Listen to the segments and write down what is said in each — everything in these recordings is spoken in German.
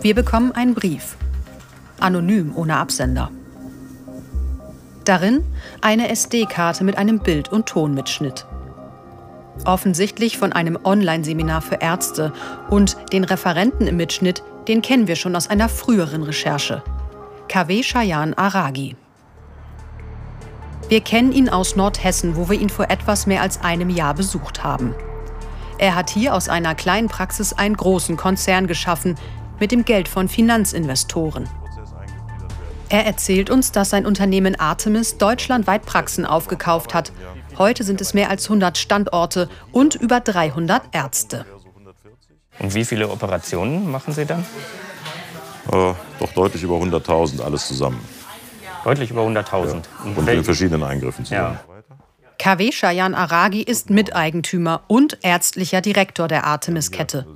Wir bekommen einen Brief. Anonym, ohne Absender. Darin eine SD-Karte mit einem Bild- und Tonmitschnitt. Offensichtlich von einem Online-Seminar für Ärzte und den Referenten im Mitschnitt, den kennen wir schon aus einer früheren Recherche. KW Shayan Aragi. Wir kennen ihn aus Nordhessen, wo wir ihn vor etwas mehr als einem Jahr besucht haben. Er hat hier aus einer kleinen Praxis einen großen Konzern geschaffen, mit dem Geld von Finanzinvestoren. Er erzählt uns, dass sein Unternehmen Artemis deutschlandweit Praxen aufgekauft hat. Heute sind es mehr als 100 Standorte und über 300 Ärzte. Und wie viele Operationen machen Sie dann? Äh, doch deutlich über 100.000 alles zusammen. Deutlich über 100.000. Ja. Und, in verschiedenen Eingriffen zusammen. Ja. KW Shayan Aragi ist Miteigentümer und ärztlicher Direktor der Artemis-Kette.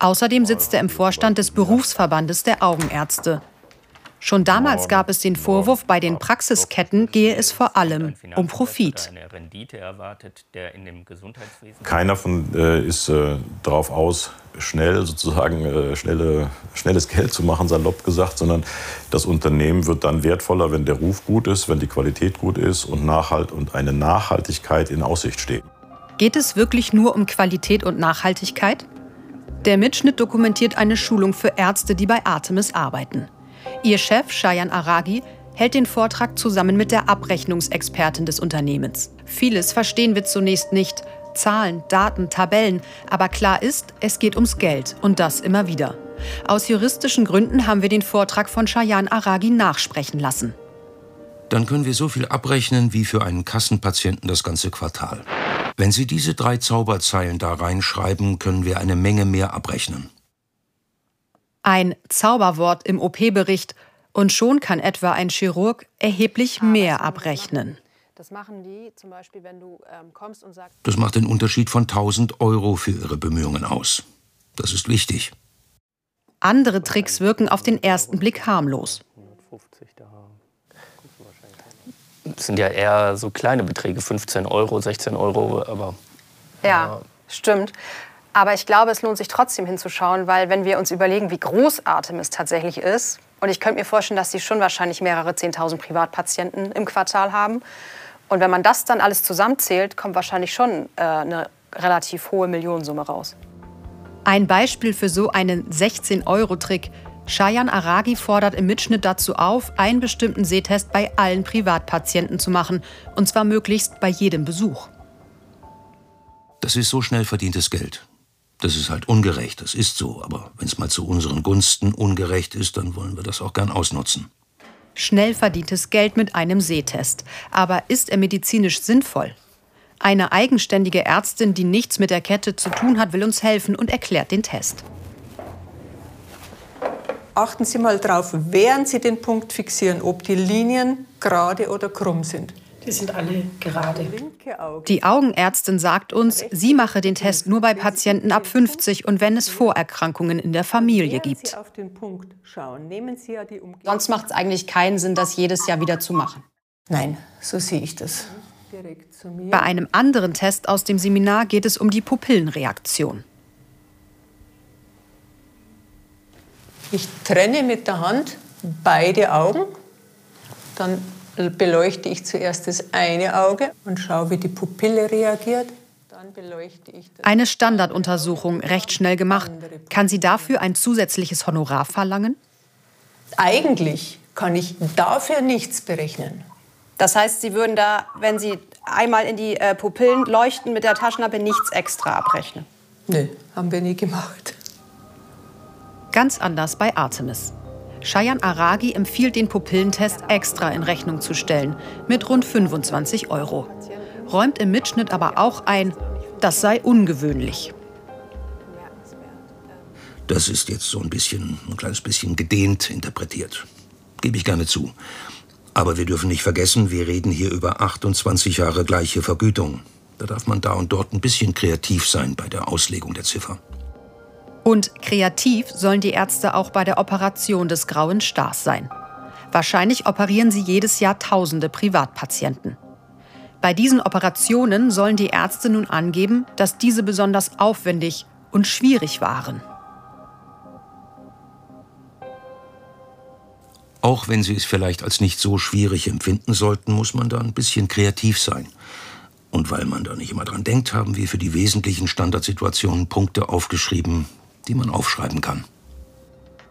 Außerdem sitzt er im Vorstand des Berufsverbandes der Augenärzte. Schon damals gab es den Vorwurf, bei den Praxisketten gehe es vor allem um Profit. Keiner von äh, ist äh, darauf aus, schnell sozusagen äh, schnelle, schnelles Geld zu machen, salopp gesagt, sondern das Unternehmen wird dann wertvoller, wenn der Ruf gut ist, wenn die Qualität gut ist und, Nachhalt und eine Nachhaltigkeit in Aussicht steht. Geht es wirklich nur um Qualität und Nachhaltigkeit? Der Mitschnitt dokumentiert eine Schulung für Ärzte, die bei Artemis arbeiten. Ihr Chef, Shayan Aragi, hält den Vortrag zusammen mit der Abrechnungsexpertin des Unternehmens. Vieles verstehen wir zunächst nicht. Zahlen, Daten, Tabellen. Aber klar ist, es geht ums Geld. Und das immer wieder. Aus juristischen Gründen haben wir den Vortrag von Shayan Aragi nachsprechen lassen. Dann können wir so viel abrechnen wie für einen Kassenpatienten das ganze Quartal. Wenn Sie diese drei Zauberzeilen da reinschreiben, können wir eine Menge mehr abrechnen. Ein Zauberwort im OP-Bericht und schon kann etwa ein Chirurg erheblich mehr abrechnen. Das machen die zum Beispiel, wenn du ähm, kommst und sagst. Das macht den Unterschied von 1000 Euro für ihre Bemühungen aus. Das ist wichtig. Andere Tricks wirken auf den ersten Blick harmlos. Das sind ja eher so kleine Beträge, 15 Euro, 16 Euro, aber. Ja, stimmt. Aber ich glaube, es lohnt sich trotzdem hinzuschauen, weil wenn wir uns überlegen, wie groß Artemis tatsächlich ist, und ich könnte mir vorstellen, dass sie schon wahrscheinlich mehrere 10.000 Privatpatienten im Quartal haben. Und wenn man das dann alles zusammenzählt, kommt wahrscheinlich schon äh, eine relativ hohe Millionensumme raus. Ein Beispiel für so einen 16-Euro-Trick. Shayan Aragi fordert im Mitschnitt dazu auf, einen bestimmten Sehtest bei allen Privatpatienten zu machen. Und zwar möglichst bei jedem Besuch. Das ist so schnell verdientes Geld. Das ist halt ungerecht, das ist so. Aber wenn es mal zu unseren Gunsten ungerecht ist, dann wollen wir das auch gern ausnutzen. Schnell verdientes Geld mit einem Sehtest. Aber ist er medizinisch sinnvoll? Eine eigenständige Ärztin, die nichts mit der Kette zu tun hat, will uns helfen und erklärt den Test. Achten Sie mal drauf, während Sie den Punkt fixieren, ob die Linien gerade oder krumm sind. Die sind alle gerade. Die Augenärztin sagt uns, sie mache den Test nur bei Patienten ab 50 und wenn es Vorerkrankungen in der Familie gibt. Sonst macht es eigentlich keinen Sinn, das jedes Jahr wieder zu machen. Nein, so sehe ich das. Bei einem anderen Test aus dem Seminar geht es um die Pupillenreaktion. Ich trenne mit der Hand beide Augen, dann beleuchte ich zuerst das eine Auge und schaue, wie die Pupille reagiert. Eine Standarduntersuchung, recht schnell gemacht. Kann sie dafür ein zusätzliches Honorar verlangen? Eigentlich kann ich dafür nichts berechnen. Das heißt, Sie würden da, wenn Sie einmal in die äh, Pupillen leuchten mit der Taschenlampe, nichts extra abrechnen? Nee, haben wir nie gemacht. Ganz anders bei Artemis. Shayan Aragi empfiehlt den Pupillentest extra in Rechnung zu stellen, mit rund 25 Euro. Räumt im Mitschnitt aber auch ein, das sei ungewöhnlich. Das ist jetzt so ein bisschen, ein kleines bisschen gedehnt interpretiert. Gebe ich gerne zu. Aber wir dürfen nicht vergessen, wir reden hier über 28 Jahre gleiche Vergütung. Da darf man da und dort ein bisschen kreativ sein bei der Auslegung der Ziffer. Und kreativ sollen die Ärzte auch bei der Operation des grauen Stars sein. Wahrscheinlich operieren sie jedes Jahr tausende Privatpatienten. Bei diesen Operationen sollen die Ärzte nun angeben, dass diese besonders aufwendig und schwierig waren. Auch wenn Sie es vielleicht als nicht so schwierig empfinden sollten, muss man da ein bisschen kreativ sein. Und weil man da nicht immer dran denkt, haben wir für die wesentlichen Standardsituationen Punkte aufgeschrieben, die man aufschreiben kann.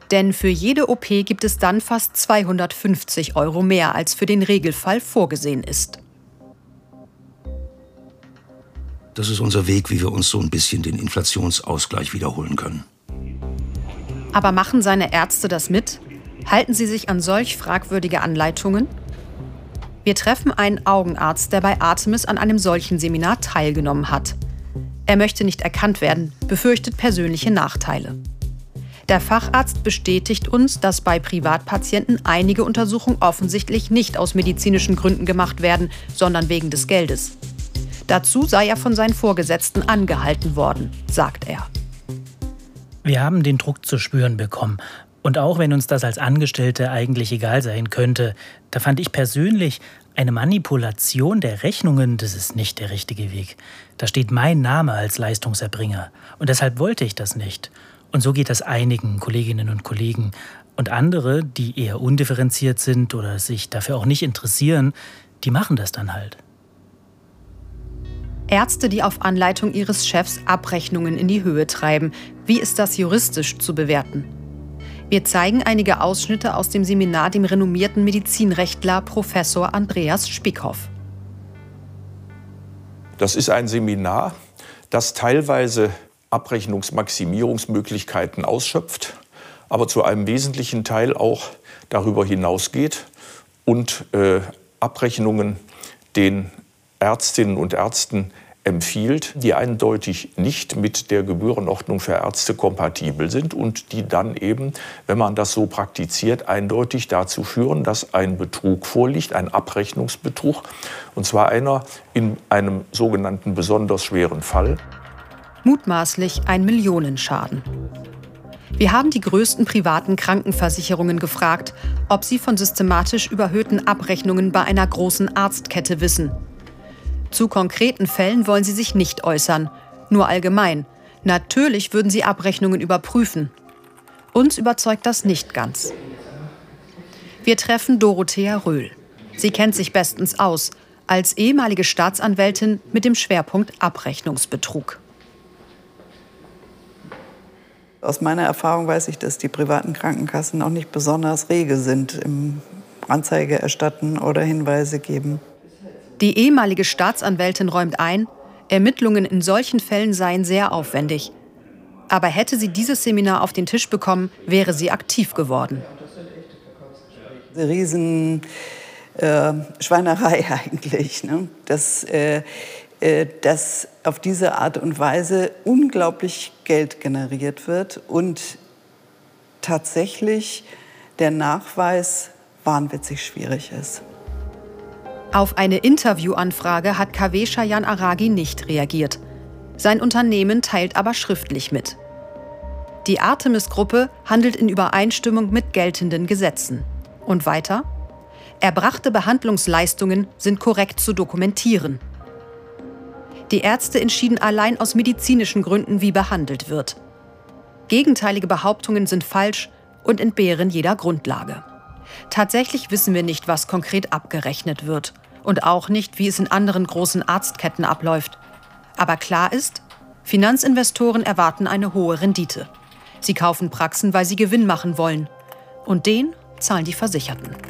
Denn für jede OP gibt es dann fast 250 Euro mehr, als für den Regelfall vorgesehen ist. Das ist unser Weg, wie wir uns so ein bisschen den Inflationsausgleich wiederholen können. Aber machen seine Ärzte das mit? Halten sie sich an solch fragwürdige Anleitungen? Wir treffen einen Augenarzt, der bei Artemis an einem solchen Seminar teilgenommen hat. Er möchte nicht erkannt werden, befürchtet persönliche Nachteile. Der Facharzt bestätigt uns, dass bei Privatpatienten einige Untersuchungen offensichtlich nicht aus medizinischen Gründen gemacht werden, sondern wegen des Geldes. Dazu sei er von seinen Vorgesetzten angehalten worden, sagt er. Wir haben den Druck zu spüren bekommen. Und auch wenn uns das als Angestellte eigentlich egal sein könnte, da fand ich persönlich eine Manipulation der Rechnungen, das ist nicht der richtige Weg. Da steht mein Name als Leistungserbringer. Und deshalb wollte ich das nicht. Und so geht das einigen Kolleginnen und Kollegen. Und andere, die eher undifferenziert sind oder sich dafür auch nicht interessieren, die machen das dann halt. Ärzte, die auf Anleitung ihres Chefs Abrechnungen in die Höhe treiben. Wie ist das juristisch zu bewerten? Wir zeigen einige Ausschnitte aus dem Seminar dem renommierten Medizinrechtler Professor Andreas Spickhoff. Das ist ein Seminar, das teilweise Abrechnungsmaximierungsmöglichkeiten ausschöpft, aber zu einem wesentlichen Teil auch darüber hinausgeht und äh, Abrechnungen den Ärztinnen und Ärzten empfiehlt, die eindeutig nicht mit der Gebührenordnung für Ärzte kompatibel sind und die dann eben, wenn man das so praktiziert, eindeutig dazu führen, dass ein Betrug vorliegt, ein Abrechnungsbetrug, und zwar einer in einem sogenannten besonders schweren Fall mutmaßlich ein Millionenschaden. Wir haben die größten privaten Krankenversicherungen gefragt, ob sie von systematisch überhöhten Abrechnungen bei einer großen Arztkette wissen. Zu konkreten Fällen wollen sie sich nicht äußern, nur allgemein. Natürlich würden sie Abrechnungen überprüfen. Uns überzeugt das nicht ganz. Wir treffen Dorothea Röhl. Sie kennt sich bestens aus, als ehemalige Staatsanwältin mit dem Schwerpunkt Abrechnungsbetrug. Aus meiner Erfahrung weiß ich, dass die privaten Krankenkassen auch nicht besonders rege sind im Anzeige erstatten oder Hinweise geben. Die ehemalige Staatsanwältin räumt ein, Ermittlungen in solchen Fällen seien sehr aufwendig. Aber hätte sie dieses Seminar auf den Tisch bekommen, wäre sie aktiv geworden. Riesen äh, Schweinerei eigentlich. Ne? Das äh, äh, dass auf diese Art und Weise unglaublich Geld generiert wird und tatsächlich der Nachweis wahnwitzig schwierig ist. Auf eine Interviewanfrage hat KW Shayan Aragi nicht reagiert. Sein Unternehmen teilt aber schriftlich mit. Die Artemis-Gruppe handelt in Übereinstimmung mit geltenden Gesetzen. Und weiter? Erbrachte Behandlungsleistungen sind korrekt zu dokumentieren. Die Ärzte entschieden allein aus medizinischen Gründen, wie behandelt wird. Gegenteilige Behauptungen sind falsch und entbehren jeder Grundlage. Tatsächlich wissen wir nicht, was konkret abgerechnet wird und auch nicht, wie es in anderen großen Arztketten abläuft. Aber klar ist, Finanzinvestoren erwarten eine hohe Rendite. Sie kaufen Praxen, weil sie Gewinn machen wollen. Und den zahlen die Versicherten.